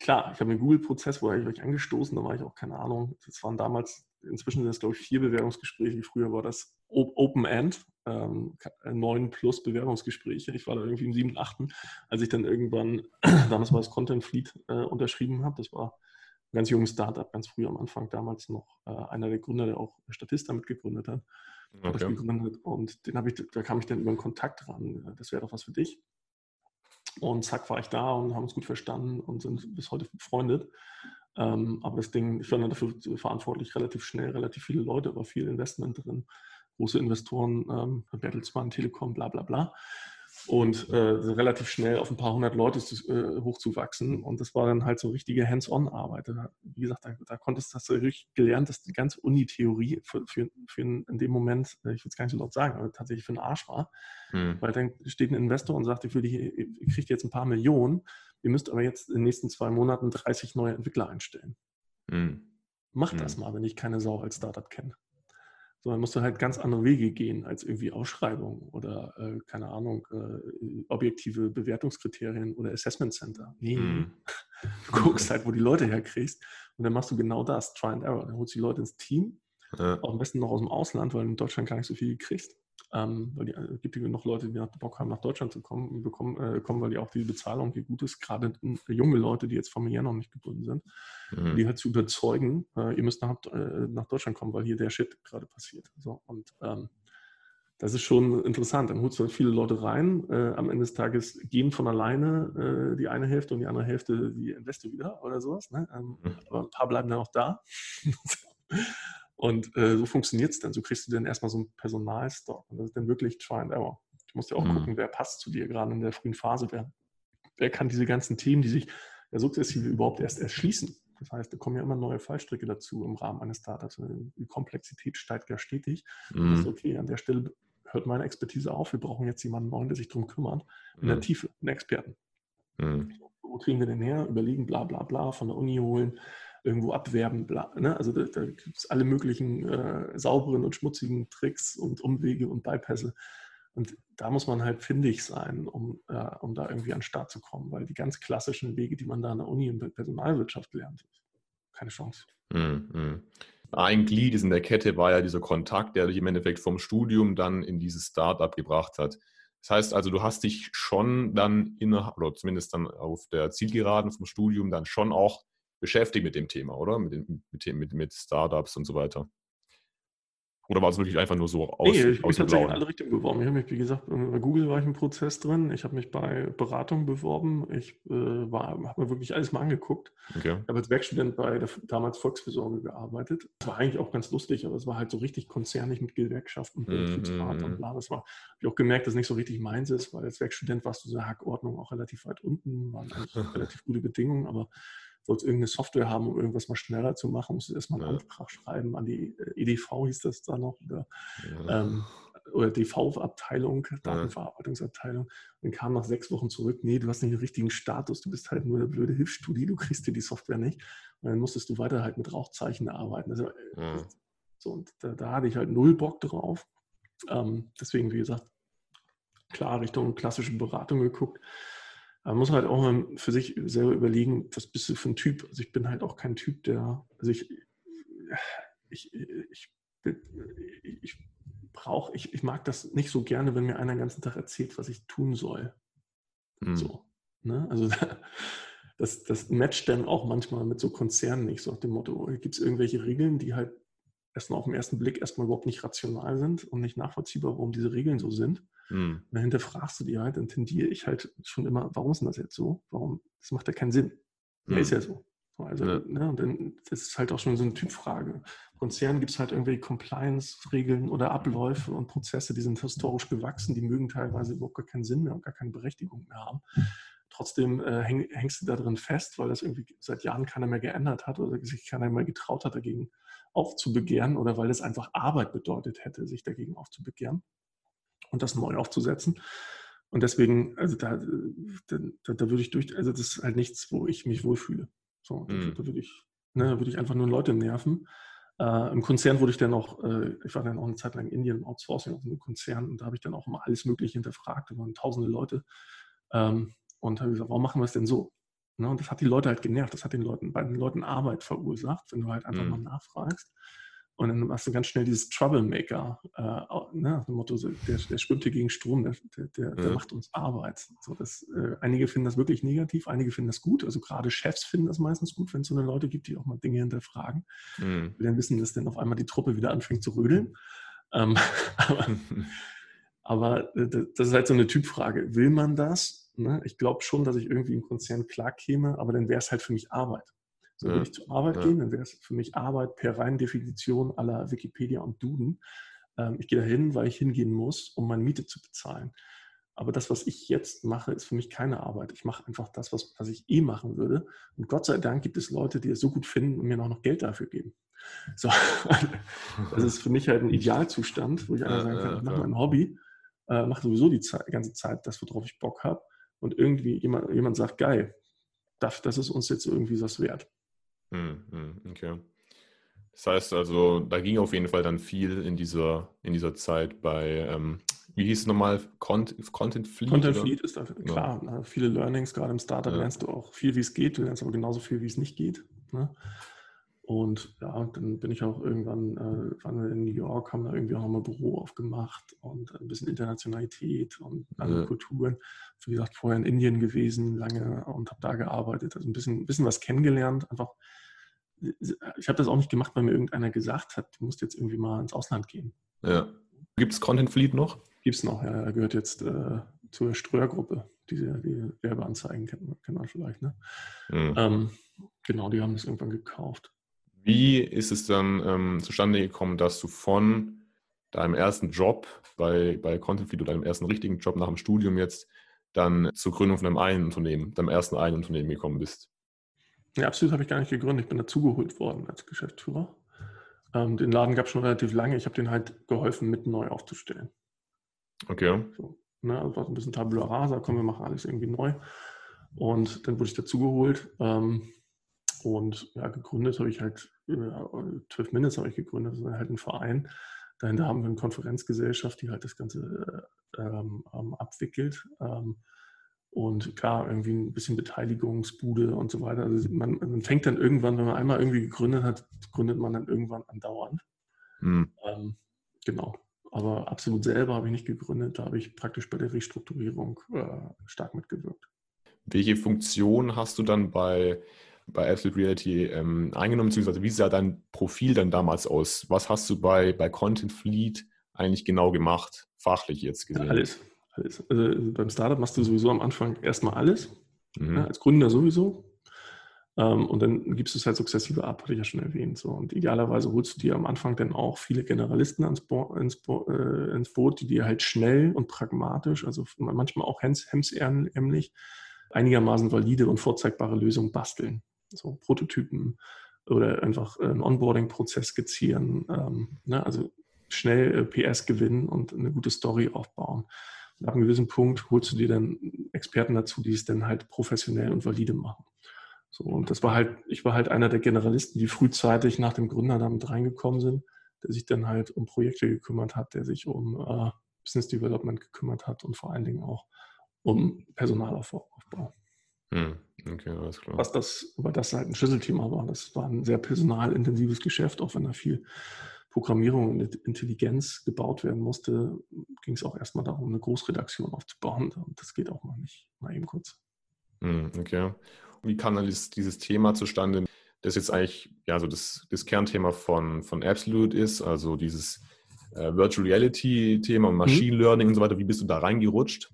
klar, ich habe den Google-Prozess, wo ich wirklich angestoßen, da war ich auch keine Ahnung. Das waren damals, inzwischen sind das glaube ich vier Bewerbungsgespräche. Früher war das Open End, ähm, neun plus Bewerbungsgespräche. Ich war da irgendwie im siebten, achten, als ich dann irgendwann, damals war das Content Fleet, äh, unterschrieben habe. Das war ein ganz junges Startup, ganz früh am Anfang, damals noch äh, einer der Gründer, der auch Statista mitgegründet hat. Okay. Und den ich, da kam ich dann über einen Kontakt ran. Das wäre doch was für dich. Und zack war ich da und haben uns gut verstanden und sind bis heute befreundet. Ähm, aber das Ding, ich war dann dafür verantwortlich, relativ schnell, relativ viele Leute, war viel Investment drin, große Investoren, ähm, Bertelsmann, Telekom, bla bla bla und äh, relativ schnell auf ein paar hundert Leute zu, äh, hochzuwachsen. Und das war dann halt so richtige Hands-on-Arbeit. Wie gesagt, da, da konntest hast du richtig gelernt, dass die ganze Uni-Theorie für, für, für in, dem Moment, äh, ich will es gar nicht so laut sagen, aber tatsächlich für einen Arsch war. Hm. Weil dann steht ein Investor und sagt, ich will die, ihr kriegt jetzt ein paar Millionen, ihr müsst aber jetzt in den nächsten zwei Monaten 30 neue Entwickler einstellen. Hm. Macht hm. das mal, wenn ich keine Sau als Startup kenne sondern musst du halt ganz andere Wege gehen als irgendwie Ausschreibung oder, äh, keine Ahnung, äh, objektive Bewertungskriterien oder Assessment Center. Nee, mm. du guckst halt, wo die Leute herkriegst und dann machst du genau das, Try and Error. Dann holst du die Leute ins Team, ja. auch am besten noch aus dem Ausland, weil du in Deutschland gar nicht so viel kriegst ähm, weil es gibt ja noch Leute, die Bock haben, nach Deutschland zu kommen, bekommen, äh, kommen, weil die auch die Bezahlung hier gut ist, gerade junge Leute, die jetzt familiär noch nicht gebunden sind, mhm. die halt zu überzeugen, äh, ihr müsst nach, äh, nach, Deutschland kommen, weil hier der Shit gerade passiert. So, und ähm, das ist schon interessant. Dann holst du halt viele Leute rein. Äh, am Ende des Tages gehen von alleine äh, die eine Hälfte und die andere Hälfte die Investe wieder oder sowas. Ne? Ähm, mhm. Aber ein paar bleiben dann auch da. Und äh, so funktioniert es dann. So kriegst du dann erstmal so einen Personalstock. Und das ist dann wirklich Try and Error. Du musst ja auch mhm. gucken, wer passt zu dir gerade in der frühen Phase. Wer, wer kann diese ganzen Themen, die sich ja sukzessive überhaupt erst erschließen. Das heißt, da kommen ja immer neue Fallstricke dazu im Rahmen eines Startups. Die Komplexität steigt ja stetig. Mhm. ist okay, an der Stelle hört meine Expertise auf. Wir brauchen jetzt jemanden neuen, der sich darum kümmert. In mhm. der Tiefe, einen Experten. Mhm. Wo kriegen wir den her? Überlegen, bla bla bla, von der Uni holen irgendwo abwerben. Bla, ne? Also da, da gibt es alle möglichen äh, sauberen und schmutzigen Tricks und Umwege und Bypässe. Und da muss man halt findig sein, um, äh, um da irgendwie an den Start zu kommen, weil die ganz klassischen Wege, die man da an der Uni in der Personalwirtschaft lernt, keine Chance. Mhm. Ein Glied in der Kette war ja dieser Kontakt, der dich im Endeffekt vom Studium dann in dieses Startup gebracht hat. Das heißt also, du hast dich schon dann innerhalb, oder zumindest dann auf der Zielgeraden vom Studium dann schon auch beschäftigt mit dem Thema, oder? Mit, den, mit, mit, mit Startups und so weiter. Oder war es wirklich einfach nur so aus? Nee, ich bin tatsächlich in alle Richtungen beworben. Ich habe mich, wie gesagt, bei Google war ich im Prozess drin. Ich habe mich bei Beratung beworben. Ich äh, habe mir wirklich alles mal angeguckt. Okay. Ich habe als Werkstudent bei der damals Volksversorgung gearbeitet. Das war eigentlich auch ganz lustig, aber es war halt so richtig konzernig mit Gewerkschaften und Betriebsrat mm -hmm. und bla. Das war, habe ich auch gemerkt, dass es nicht so richtig meins ist, weil als Werkstudent warst du so Hackordnung auch relativ weit unten, waren eigentlich relativ gute Bedingungen, aber wolltest irgendeine Software haben, um irgendwas mal schneller zu machen, musst du erstmal einen ja. Antrag schreiben an die äh, EDV, hieß das da noch, oder, ja. ähm, oder DV-Abteilung, Datenverarbeitungsabteilung. Und kam nach sechs Wochen zurück, nee, du hast nicht den richtigen Status, du bist halt nur der blöde Hilfsstudie, du kriegst dir die Software nicht. Und dann musstest du weiter halt mit Rauchzeichen arbeiten. Also, äh, ja. so, und da, da, hatte ich halt null Bock drauf. Ähm, deswegen, wie gesagt, klar Richtung klassische Beratung geguckt. Man muss halt auch mal für sich selber überlegen, was bist du für ein Typ. Also ich bin halt auch kein Typ, der, also ich, ich, ich, ich brauche, ich, ich mag das nicht so gerne, wenn mir einer den ganzen Tag erzählt, was ich tun soll. Mhm. So. Ne? Also das, das matcht dann auch manchmal mit so Konzernen nicht, so nach dem Motto, gibt es irgendwelche Regeln, die halt erstmal auf den ersten Blick erstmal überhaupt nicht rational sind und nicht nachvollziehbar, warum diese Regeln so sind. Mhm. Und dahinter fragst du dir halt, dann tendiere ich halt schon immer, warum ist denn das jetzt so? Warum? Das macht ja keinen Sinn. Ja, mhm. ist ja so. Also, ja. Ne, und dann, das ist halt auch schon so eine Typfrage. Konzernen gibt es halt irgendwelche Compliance-Regeln oder Abläufe und Prozesse, die sind historisch gewachsen, die mögen teilweise überhaupt gar keinen Sinn mehr und gar keine Berechtigung mehr haben. Trotzdem äh, häng, hängst du da drin fest, weil das irgendwie seit Jahren keiner mehr geändert hat oder sich keiner mehr getraut hat, dagegen aufzubegehren oder weil es einfach Arbeit bedeutet hätte, sich dagegen aufzubegehren und das neu aufzusetzen. Und deswegen, also da, da, da, würde ich durch, also das ist halt nichts, wo ich mich wohlfühle. So, mhm. da, würde ich, ne, da würde ich einfach nur Leute nerven. Äh, Im Konzern wurde ich dann auch, äh, ich war dann auch eine Zeit lang in Indien im Outsourcing auf einem Konzern und da habe ich dann auch immer alles Mögliche hinterfragt. Da waren tausende Leute. Ähm, und habe gesagt, warum machen wir es denn so? Ne, und das hat die Leute halt genervt. Das hat den Leuten, bei den Leuten Arbeit verursacht, wenn du halt einfach mhm. mal nachfragst. Und dann hast du ganz schnell dieses Troublemaker, äh, ne, nach dem Motto, der, der schwimmt hier gegen Strom, der, der, der ja. macht uns Arbeit. So, das, äh, einige finden das wirklich negativ, einige finden das gut. Also gerade Chefs finden das meistens gut, wenn es so eine Leute gibt, die auch mal Dinge hinterfragen. Mhm. Wir dann wissen, dass dann auf einmal die Truppe wieder anfängt zu rödeln. Ähm, aber, aber äh, das ist halt so eine Typfrage. Will man das? Ne? Ich glaube schon, dass ich irgendwie im Konzern klarkäme, aber dann wäre es halt für mich Arbeit. So, ja. Wenn ich zur Arbeit ja. gehe, dann wäre es für mich Arbeit per reinen Definition aller Wikipedia und Duden. Ähm, ich gehe dahin, weil ich hingehen muss, um meine Miete zu bezahlen. Aber das, was ich jetzt mache, ist für mich keine Arbeit. Ich mache einfach das, was, was ich eh machen würde. Und Gott sei Dank gibt es Leute, die es so gut finden und mir noch, noch Geld dafür geben. So, das ist für mich halt ein Idealzustand, wo ich einfach sagen kann, ich mache mein Hobby, äh, mache sowieso die Zeit, ganze Zeit das, worauf ich Bock habe. Und irgendwie jemand, jemand sagt, geil, das, das ist uns jetzt irgendwie was wert. Hm, hm, okay. Das heißt also, da ging auf jeden Fall dann viel in dieser, in dieser Zeit bei, ähm, wie hieß es nochmal, Content, Content Fleet? Content oder? Fleet ist da, klar, ja. Ne, viele Learnings, gerade im Startup ja. lernst du auch viel, wie es geht, du lernst aber genauso viel, wie es nicht geht. Ne? Und ja, dann bin ich auch irgendwann, äh, waren wir in New York, haben da irgendwie auch nochmal Büro aufgemacht und ein bisschen Internationalität und andere ja. Kulturen. Wie gesagt, vorher in Indien gewesen, lange und habe da gearbeitet, also ein bisschen, ein bisschen was kennengelernt. Einfach, ich habe das auch nicht gemacht, weil mir irgendeiner gesagt hat, du musst jetzt irgendwie mal ins Ausland gehen. Ja. Gibt es Content Fleet noch? Gibt es noch, ja. Er gehört jetzt äh, zur Ströer-Gruppe. Diese die Werbeanzeigen kennt man, kennt man vielleicht. Ne? Mhm. Ähm, genau, die haben das irgendwann gekauft. Wie ist es dann ähm, zustande gekommen, dass du von deinem ersten Job bei, bei Content oder deinem ersten richtigen Job nach dem Studium jetzt dann zur Gründung von einem einen Unternehmen, deinem ersten einen Unternehmen gekommen bist? Ja, absolut habe ich gar nicht gegründet. Ich bin dazugeholt worden als Geschäftsführer. Ähm, den Laden gab es schon relativ lange. Ich habe den halt geholfen, mit neu aufzustellen. Okay. So, ne, also war so ein bisschen Tabula rasa, komm, wir machen alles irgendwie neu. Und dann wurde ich dazugeholt. Ähm, und ja, gegründet habe ich halt, äh, 12 Minutes habe ich gegründet, das ist halt ein Verein. Dahinter haben wir eine Konferenzgesellschaft, die halt das Ganze äh, ähm, ähm, abwickelt. Ähm, und klar, irgendwie ein bisschen Beteiligungsbude und so weiter. Also man, man, fängt dann irgendwann, wenn man einmal irgendwie gegründet hat, gründet man dann irgendwann andauernd. Mhm. Ähm, genau. Aber absolut selber habe ich nicht gegründet. Da habe ich praktisch bei der Restrukturierung äh, stark mitgewirkt. Welche Funktion hast du dann bei bei Absolute Reality ähm, eingenommen, beziehungsweise wie sah dein Profil dann damals aus? Was hast du bei, bei Content Fleet eigentlich genau gemacht, fachlich jetzt gesehen? alles. alles. Also beim Startup machst du sowieso am Anfang erstmal alles, mhm. ja, als Gründer sowieso. Ähm, und dann gibst du es halt sukzessive ab, hatte ich ja schon erwähnt. So. Und idealerweise holst du dir am Anfang dann auch viele Generalisten ans Bo ins, Bo äh, ins, Boot, die dir halt schnell und pragmatisch, also manchmal auch hemsärmlich, einigermaßen valide und vorzeigbare Lösungen basteln so Prototypen oder einfach einen Onboarding-Prozess skizzieren, ähm, ne? also schnell äh, PS gewinnen und eine gute Story aufbauen. Und ab einem gewissen Punkt holst du dir dann Experten dazu, die es dann halt professionell und valide machen. So, und das war halt, ich war halt einer der Generalisten, die frühzeitig nach dem Gründer damit reingekommen sind, der sich dann halt um Projekte gekümmert hat, der sich um äh, Business Development gekümmert hat und vor allen Dingen auch um Personalaufbau. Hm, okay, alles klar. Was das, weil das halt ein Schlüsselthema war. Das war ein sehr personalintensives Geschäft, auch wenn da viel Programmierung und Intelligenz gebaut werden musste, ging es auch erstmal darum, eine Großredaktion aufzubauen. Und das geht auch mal nicht, mal eben kurz. Hm, okay. Wie kam dann dieses, dieses Thema zustande, das jetzt eigentlich ja so das, das Kernthema von, von Absolute ist, also dieses äh, Virtual Reality Thema und mhm. Machine mhm. Learning und so weiter. Wie bist du da reingerutscht?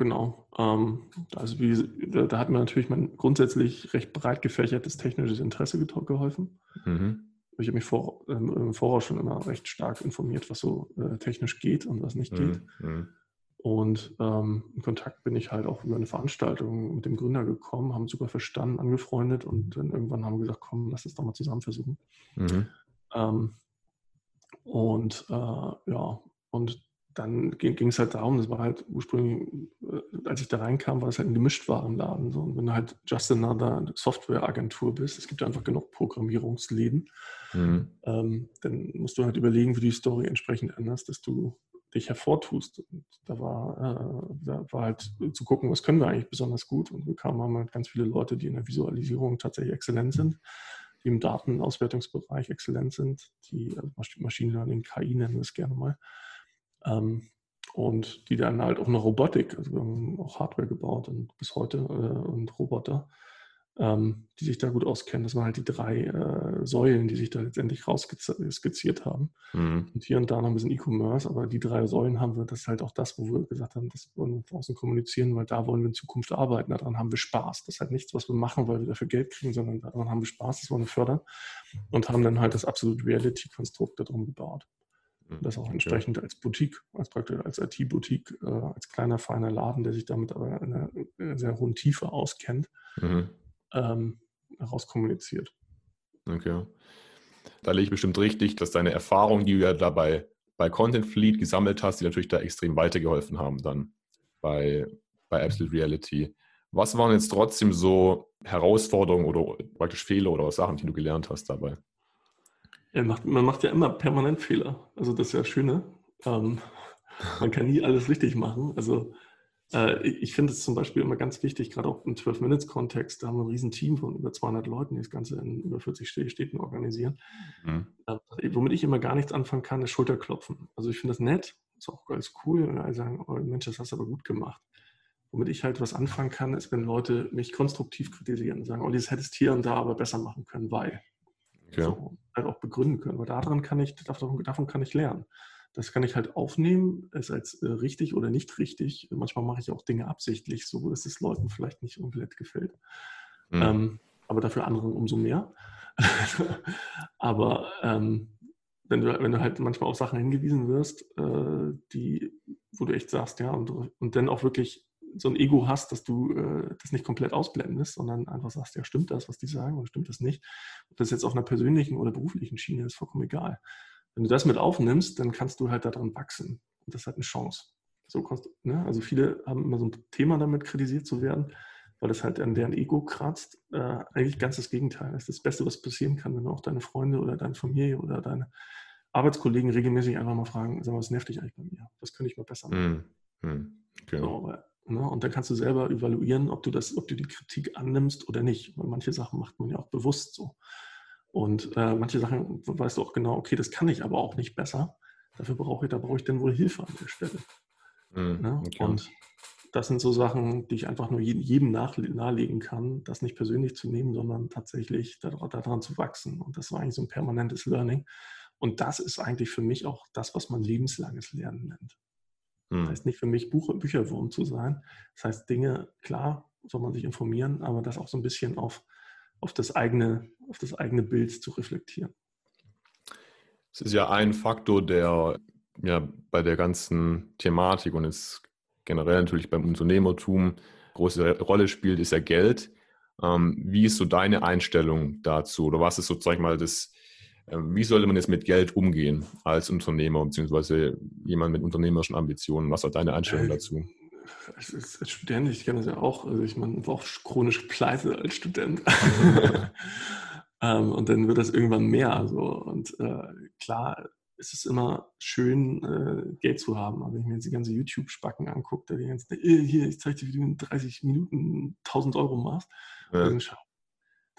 Genau. Ähm, also wie, da, da, hat mir natürlich mein grundsätzlich recht breit gefächertes technisches Interesse geholfen. Mhm. Ich habe mich vor, ähm, im Voraus schon immer recht stark informiert, was so äh, technisch geht und was nicht geht. Mhm. mhm. Und ähm, in Kontakt bin ich halt auch über eine Veranstaltung mit dem Gründer gekommen, haben super verstanden, angefreundet und dann irgendwann haben wir gesagt, komm, lass es doch mal zusammen versuchen. Mhm. Ähm, und äh, ja, und dann ging es halt darum, das war halt ursprünglich, äh, als ich da reinkam, war es halt ein Gemischtwarenladen. So. Und wenn du halt just another Softwareagentur bist, es gibt einfach genug Programmierungsläden, mhm. ähm, dann musst du halt überlegen, wie du die Story entsprechend änderst, dass du dich hervortust. Und da war, äh, da war halt zu gucken, was können wir eigentlich besonders gut. Und wir kamen halt ganz viele Leute, die in der Visualisierung tatsächlich exzellent sind, die im Datenauswertungsbereich exzellent sind, die also Machine Learning, KI nennen wir es gerne mal und die dann halt auch eine Robotik, also wir haben auch Hardware gebaut und bis heute äh, und Roboter, ähm, die sich da gut auskennen. Das waren halt die drei äh, Säulen, die sich da letztendlich rausskizziert haben. Mhm. Und hier und da noch ein bisschen E-Commerce, aber die drei Säulen haben wir, das ist halt auch das, wo wir gesagt haben, das wollen wir draußen kommunizieren, weil da wollen wir in Zukunft arbeiten. Daran haben wir Spaß. Das ist halt nichts, was wir machen, weil wir dafür Geld kriegen, sondern daran haben wir Spaß, das wollen wir fördern und haben dann halt das absolute Reality-Konstrukt darum gebaut. Und mhm. das auch entsprechend als Boutique, als praktisch als IT-Boutique, äh, als kleiner, feiner Laden, der sich damit aber in einer sehr hohen Tiefe auskennt, mhm ähm, herauskommuniziert. Okay. Da lege ich bestimmt richtig, dass deine Erfahrungen, die du ja dabei bei Content Fleet gesammelt hast, die natürlich da extrem weitergeholfen haben dann bei, bei Absolute Reality. Was waren jetzt trotzdem so Herausforderungen oder praktisch Fehler oder Sachen, die du gelernt hast dabei? Ja, macht, man macht ja immer permanent Fehler. Also das ist ja das Schöne. Ähm, man kann nie alles richtig machen. Also äh, ich finde es zum Beispiel immer ganz wichtig, gerade auch im 12-Minutes-Kontext, da haben wir ein riesen Team von über 200 Leuten, die das Ganze in über 40 Städten organisieren. Mhm. Äh, womit ich immer gar nichts anfangen kann, ist Schulterklopfen. Also ich finde das nett, ist auch ganz cool, und alle sagen, oh Mensch, das hast du aber gut gemacht. Womit ich halt was anfangen kann, ist, wenn Leute mich konstruktiv kritisieren und sagen, oh, das hättest hier und da aber besser machen können, weil. Okay. So, halt auch begründen können, weil daran kann ich, davon, davon kann ich lernen. Das kann ich halt aufnehmen, es als äh, richtig oder nicht richtig. Manchmal mache ich auch Dinge absichtlich, so dass es Leuten vielleicht nicht komplett gefällt. Mhm. Ähm, aber dafür anderen umso mehr. aber ähm, wenn, du, wenn du halt manchmal auf Sachen hingewiesen wirst, äh, die, wo du echt sagst, ja, und, und dann auch wirklich so ein Ego hast, dass du äh, das nicht komplett ausblendest, sondern einfach sagst, ja, stimmt das, was die sagen, oder stimmt das nicht? Ob das jetzt auf einer persönlichen oder beruflichen Schiene ist, vollkommen egal. Wenn du das mit aufnimmst, dann kannst du halt daran wachsen. Und das hat eine Chance. So kannst, ne? Also viele haben immer so ein Thema damit, kritisiert zu werden, weil das halt an deren Ego kratzt. Äh, eigentlich ganz das Gegenteil. Das ist das Beste, was passieren kann, wenn du auch deine Freunde oder deine Familie oder deine Arbeitskollegen regelmäßig einfach mal fragen, sag mal, was nervt dich eigentlich bei mir? Das könnte ich mal besser machen. Mm, okay. so, aber, ne? Und dann kannst du selber evaluieren, ob du das, ob du die Kritik annimmst oder nicht. Weil manche Sachen macht man ja auch bewusst so. Und äh, manche Sachen weißt du auch genau, okay, das kann ich aber auch nicht besser. Dafür brauche ich, da brauche ich dann wohl Hilfe an der Stelle. Mhm, ne? okay. Und das sind so Sachen, die ich einfach nur jedem nahelegen kann, das nicht persönlich zu nehmen, sondern tatsächlich daran zu wachsen. Und das war eigentlich so ein permanentes Learning. Und das ist eigentlich für mich auch das, was man lebenslanges Lernen nennt. Das heißt nicht für mich Buch, Bücherwurm zu sein. Das heißt Dinge, klar, soll man sich informieren, aber das auch so ein bisschen auf auf das eigene, auf das eigene Bild zu reflektieren. Es ist ja ein Faktor, der ja bei der ganzen Thematik und jetzt generell natürlich beim Unternehmertum große Rolle spielt, ist ja Geld. Ähm, wie ist so deine Einstellung dazu? Oder was ist sozusagen mal das, wie sollte man jetzt mit Geld umgehen als Unternehmer, beziehungsweise jemand mit unternehmerischen Ambitionen? Was ist deine Einstellung äh, dazu? als, als Student, ich kenne das ja auch, also ich meine, war auch chronisch pleite als Student. ähm, und dann wird das irgendwann mehr. Also, und äh, klar, es ist immer schön, äh, Geld zu haben. Aber wenn ich mir jetzt die ganze YouTube-Spacken angucke, da die ganze, äh, hier, ich zeige dir, wie du in 30 Minuten 1000 Euro machst, ja. dann,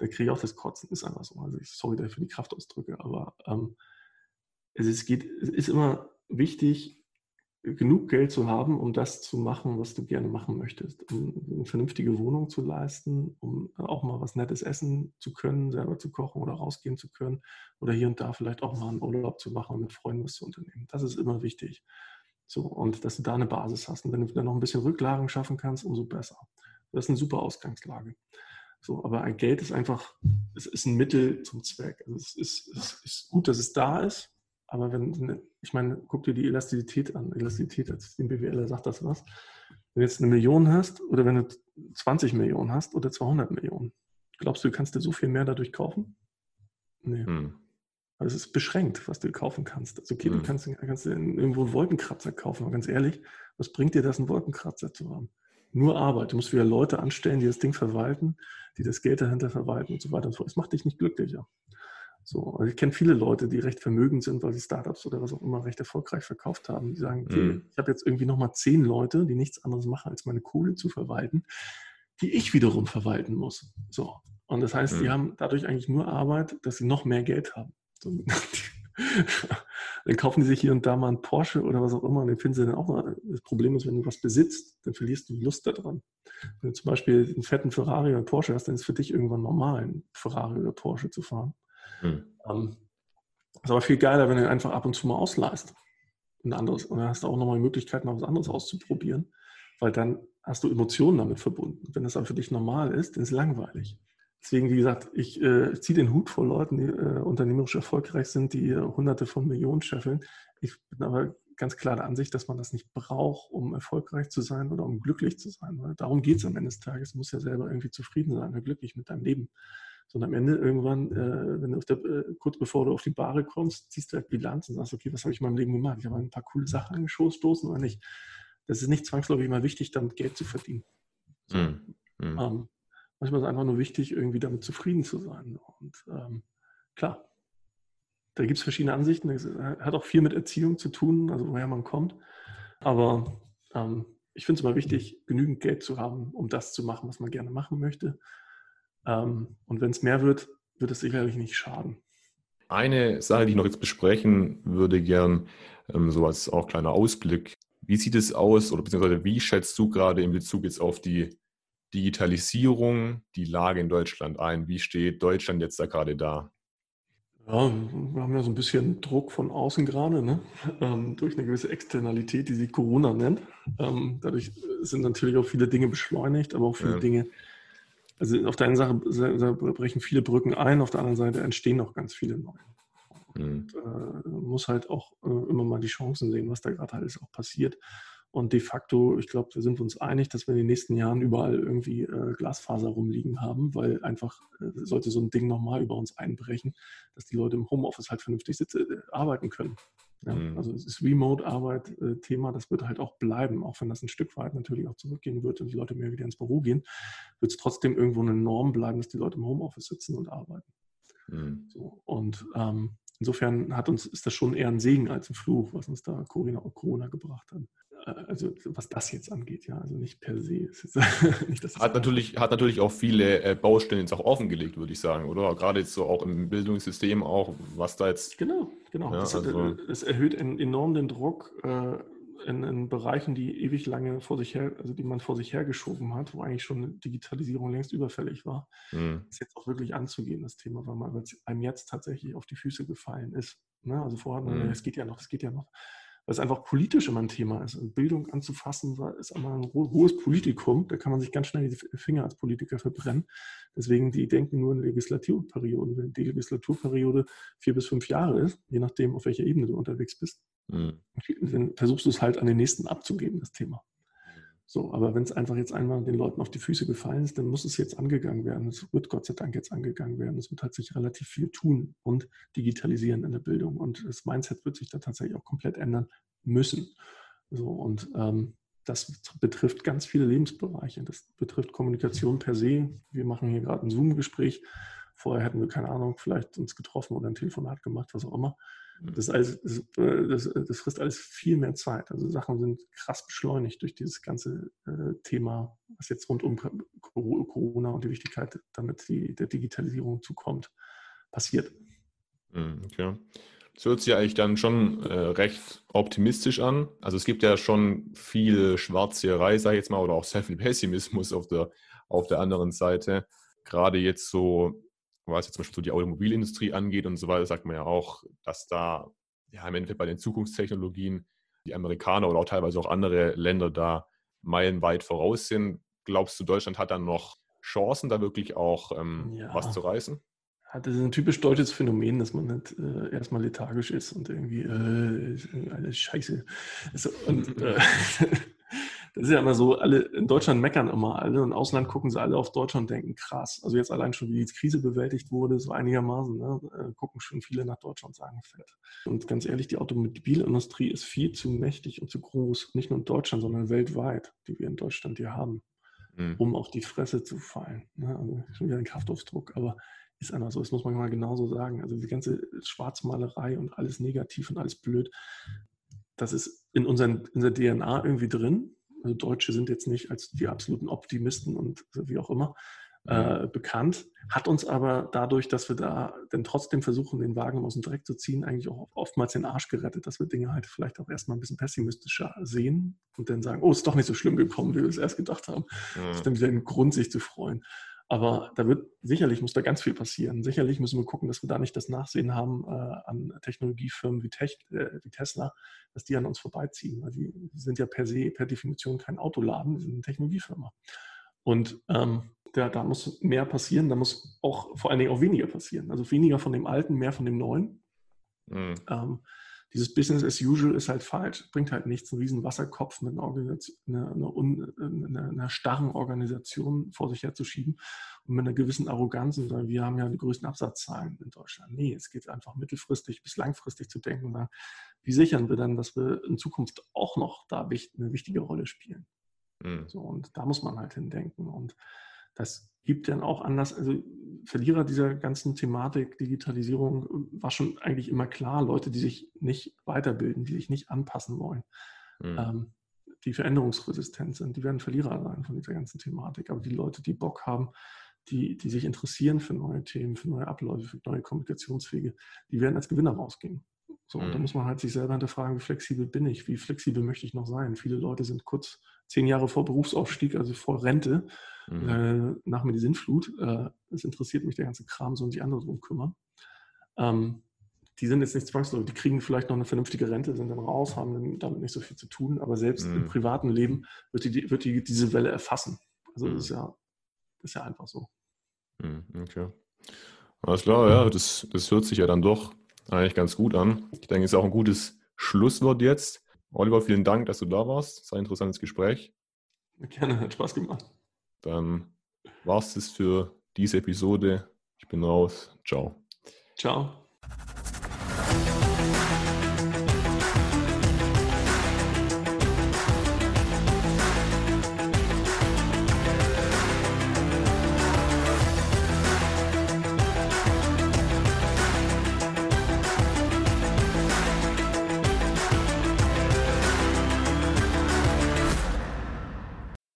da kriege ich auch das Kotzen. Ist einfach so. Also ich, sorry dafür die Kraftausdrücke, aber ähm, es, es, geht, es ist immer wichtig, genug Geld zu haben, um das zu machen, was du gerne machen möchtest, um eine vernünftige Wohnung zu leisten, um auch mal was Nettes essen zu können, selber zu kochen oder rausgehen zu können oder hier und da vielleicht auch mal einen Urlaub zu machen und mit Freunden was zu unternehmen. Das ist immer wichtig. So, und dass du da eine Basis hast. Und wenn du dann noch ein bisschen Rücklagen schaffen kannst, umso besser. Das ist eine super Ausgangslage. So, aber ein Geld ist einfach, es ist ein Mittel zum Zweck. Also es ist, es ist gut, dass es da ist, aber wenn, ich meine, guck dir die Elastizität an. Elastizität als den BWLer sagt das was. Wenn du jetzt eine Million hast oder wenn du 20 Millionen hast oder 200 Millionen, glaubst du, du kannst dir so viel mehr dadurch kaufen? Nee. Hm. Also es ist beschränkt, was du kaufen kannst. Also okay, hm. du kannst, kannst irgendwo einen Wolkenkratzer kaufen, aber ganz ehrlich, was bringt dir das, einen Wolkenkratzer zu haben? Nur Arbeit. Du musst wieder Leute anstellen, die das Ding verwalten, die das Geld dahinter verwalten und so weiter und so fort. Das macht dich nicht glücklicher. So, also ich kenne viele Leute, die recht vermögend sind, weil sie Startups oder was auch immer recht erfolgreich verkauft haben. Die sagen, okay, mhm. ich habe jetzt irgendwie nochmal zehn Leute, die nichts anderes machen, als meine Kohle zu verwalten, die ich wiederum verwalten muss. So. Und das heißt, mhm. die haben dadurch eigentlich nur Arbeit, dass sie noch mehr Geld haben. So, dann kaufen die sich hier und da mal einen Porsche oder was auch immer und den finden sie dann auch mal. Das Problem ist, wenn du was besitzt, dann verlierst du Lust daran. Wenn du zum Beispiel einen fetten Ferrari oder einen Porsche hast, dann ist es für dich irgendwann normal, einen Ferrari oder Porsche zu fahren. Hm. Ähm, ist aber viel geiler, wenn du einfach ab und zu mal ausleihst. Ein anderes. Und dann hast du auch nochmal die Möglichkeit, mal was anderes auszuprobieren, weil dann hast du Emotionen damit verbunden. Wenn das dann für dich normal ist, dann ist es langweilig. Deswegen, wie gesagt, ich äh, ziehe den Hut vor Leuten, die äh, unternehmerisch erfolgreich sind, die äh, hunderte von Millionen scheffeln. Ich bin aber ganz klar der Ansicht, dass man das nicht braucht, um erfolgreich zu sein oder um glücklich zu sein. Weil darum geht es am Ende des Tages. Du musst ja selber irgendwie zufrieden sein oder glücklich mit deinem Leben. Sondern am Ende irgendwann, äh, wenn du der, äh, kurz bevor du auf die Bahre kommst, ziehst du halt Bilanz und sagst, okay, was habe ich in meinem Leben gemacht? Ich habe ein paar coole Sachen angestoßen oder nicht. Das ist nicht zwangsläufig immer wichtig, damit Geld zu verdienen. So. Mhm. Mhm. Ähm, Manchmal ist es einfach nur wichtig, irgendwie damit zufrieden zu sein. Und ähm, klar, da gibt es verschiedene Ansichten. Das hat auch viel mit Erziehung zu tun, also woher man kommt. Aber ähm, ich finde es immer wichtig, genügend Geld zu haben, um das zu machen, was man gerne machen möchte. Ähm, und wenn es mehr wird, wird es sicherlich nicht schaden. Eine Sache, die ich noch jetzt besprechen würde, gern, ähm, so als auch kleiner Ausblick. Wie sieht es aus oder beziehungsweise wie schätzt du gerade in Bezug jetzt auf die Digitalisierung die Lage in Deutschland ein? Wie steht Deutschland jetzt da gerade da? Ja, wir haben ja so ein bisschen Druck von außen gerade, ne? ähm, durch eine gewisse Externalität, die sich Corona nennt. Ähm, dadurch sind natürlich auch viele Dinge beschleunigt, aber auch viele ja. Dinge, also auf der einen Seite brechen viele Brücken ein, auf der anderen Seite entstehen noch ganz viele neue. Mhm. Und, äh, muss halt auch äh, immer mal die Chancen sehen, was da gerade alles auch passiert. Und de facto, ich glaube, da sind wir uns einig, dass wir in den nächsten Jahren überall irgendwie äh, Glasfaser rumliegen haben, weil einfach äh, sollte so ein Ding nochmal über uns einbrechen, dass die Leute im Homeoffice halt vernünftig sitzen, äh, arbeiten können. Ja, mhm. Also es ist Remote-Arbeit-Thema, äh, das wird halt auch bleiben, auch wenn das ein Stück weit natürlich auch zurückgehen wird und die Leute mehr wieder ins Büro gehen, wird es trotzdem irgendwo eine Norm bleiben, dass die Leute im Homeoffice sitzen und arbeiten. Mhm. So, und ähm, insofern hat uns, ist das schon eher ein Segen als ein Fluch, was uns da Corona, Corona gebracht hat also was das jetzt angeht, ja, also nicht per se. nicht, hat, natürlich, hat natürlich auch viele äh, Baustellen jetzt auch offengelegt, würde ich sagen, oder? Gerade jetzt so auch im Bildungssystem auch, was da jetzt. Genau, genau. Ja, das, also, das, erhöht enorm den Druck äh, in, in, Bereichen, die ewig lange vor sich her, also die man vor sich hergeschoben hat, wo eigentlich schon Digitalisierung längst überfällig war, mhm. das jetzt auch wirklich anzugehen, das Thema, weil man einem jetzt tatsächlich auf die Füße gefallen ist. Ne? Also vorher, mhm. es geht ja noch, es geht ja noch weil es einfach politisch immer ein Thema ist. Also Bildung anzufassen ist immer ein hohes Politikum. Da kann man sich ganz schnell die Finger als Politiker verbrennen. Deswegen, die denken nur in Legislaturperioden. Wenn die Legislaturperiode vier bis fünf Jahre ist, je nachdem, auf welcher Ebene du unterwegs bist, mhm. dann versuchst du es halt an den nächsten abzugeben, das Thema. So, aber wenn es einfach jetzt einmal den Leuten auf die Füße gefallen ist, dann muss es jetzt angegangen werden. Es wird Gott sei Dank jetzt angegangen werden. Es wird tatsächlich relativ viel tun und digitalisieren in der Bildung. Und das Mindset wird sich da tatsächlich auch komplett ändern müssen. So, und ähm, das betrifft ganz viele Lebensbereiche. Das betrifft Kommunikation per se. Wir machen hier gerade ein Zoom-Gespräch. Vorher hätten wir, keine Ahnung, vielleicht uns getroffen oder ein Telefonat gemacht, was auch immer. Mhm. Das, alles, äh, das, das, frisst alles viel mehr Zeit. Also Sachen sind krass beschleunigt durch dieses ganze äh, Thema, was jetzt rund um Corona und die Wichtigkeit, damit die, der Digitalisierung zukommt, passiert. Mhm, okay. Das hört sich eigentlich dann schon äh, recht optimistisch an. Also es gibt ja schon viel Schwarzseherei, sage ich jetzt mal, oder auch sehr viel Pessimismus auf der, auf der anderen Seite. Gerade jetzt so was jetzt zum Beispiel so die Automobilindustrie angeht und so weiter, sagt man ja auch, dass da ja im Endeffekt bei den Zukunftstechnologien die Amerikaner oder auch teilweise auch andere Länder da meilenweit voraus sind. Glaubst du, Deutschland hat dann noch Chancen, da wirklich auch ähm, ja. was zu reißen? Das ist ein typisch deutsches Phänomen, dass man nicht äh, erstmal lethargisch ist und irgendwie äh, alles scheiße. Also, und, äh, das ist ja immer so, alle in Deutschland meckern immer alle und im Ausland gucken sie alle auf Deutschland und denken, krass. Also jetzt allein schon, wie die Krise bewältigt wurde, so einigermaßen, ne, äh, gucken schon viele nach Deutschland und sagen, fett. Und ganz ehrlich, die Automobilindustrie ist viel zu mächtig und zu groß, nicht nur in Deutschland, sondern weltweit, die wir in Deutschland hier haben, mhm. um auf die Fresse zu fallen. Ne? Also schon wieder ein Kraftausdruck, aber ist einfach so, das muss man mal genauso sagen. Also die ganze Schwarzmalerei und alles negativ und alles blöd, das ist in, unseren, in unserer DNA irgendwie drin also Deutsche sind jetzt nicht als die absoluten Optimisten und wie auch immer. äh, bekannt, hat uns aber dadurch, dass wir da dann trotzdem versuchen, den Wagen aus dem Dreck zu ziehen, eigentlich auch oftmals den Arsch gerettet, dass wir Dinge halt vielleicht auch erstmal ein bisschen pessimistischer sehen und dann sagen, oh, ist doch nicht so schlimm gekommen, wie wir es erst gedacht haben. Mhm. Das ist dann wieder ein Grund, sich zu freuen. Aber da wird sicherlich muss da ganz viel passieren. Sicherlich müssen wir gucken, dass wir da nicht das Nachsehen haben äh, an Technologiefirmen wie, Tech, äh, wie, Tesla, dass die an uns vorbeiziehen. Weil die, die, sind ja per se, per Definition kein Autoladen, die sind eine Technologiefirma. Und ähm, da, da, muss mehr passieren, da muss auch vor allen Dingen auch weniger passieren. Also weniger von dem Alten, mehr von dem Neuen. Mhm. Ähm, dieses Business as usual ist halt falsch, bringt halt nichts, einen riesen Wasserkopf mit einer, Organisation, einer, einer, einer, einer, starren Organisation vor sich herzuschieben und mit einer gewissen Arroganz und sagen, wir haben ja die größten Absatzzahlen in Deutschland. Nee, es geht einfach mittelfristig bis langfristig zu denken und sagen, wie sichern wir dann, dass wir in Zukunft auch noch da eine wichtige Rolle spielen. Mhm. So, und da muss man halt hindenken und das gibt dann auch anders, also Verlierer dieser ganzen Thematik Digitalisierung war schon eigentlich immer klar, Leute, die sich nicht weiterbilden, die sich nicht anpassen wollen, mhm. ähm, die veränderungsresistent sind, die werden Verlierer sein von dieser ganzen Thematik. Aber die Leute, die Bock haben, die, die sich interessieren für neue Themen, für neue Abläufe, für neue Kommunikationswege, die werden als Gewinner rausgehen. So, mhm. da muss man halt sich selber hinterfragen, wie flexibel bin ich, wie flexibel möchte ich noch sein. Viele Leute sind kurz zehn Jahre vor Berufsaufstieg, also vor Rente, mhm. äh, nach mir die Sinnflut. Äh, es interessiert mich der ganze Kram, sollen sich andere drum kümmern. Ähm, die sind jetzt nicht zwangsläufig, die kriegen vielleicht noch eine vernünftige Rente, sind dann raus, haben damit nicht so viel zu tun, aber selbst mhm. im privaten Leben wird die, wird die diese Welle erfassen. Also mhm. das, ist ja, das ist ja einfach so. Mhm, okay. Alles klar, ja, das, das hört sich ja dann doch eigentlich ganz gut an. Ich denke, es ist auch ein gutes Schlusswort jetzt. Oliver, vielen Dank, dass du da warst. Es war ein interessantes Gespräch. Gerne, hat Spaß gemacht. Dann war es das für diese Episode. Ich bin raus. Ciao. Ciao.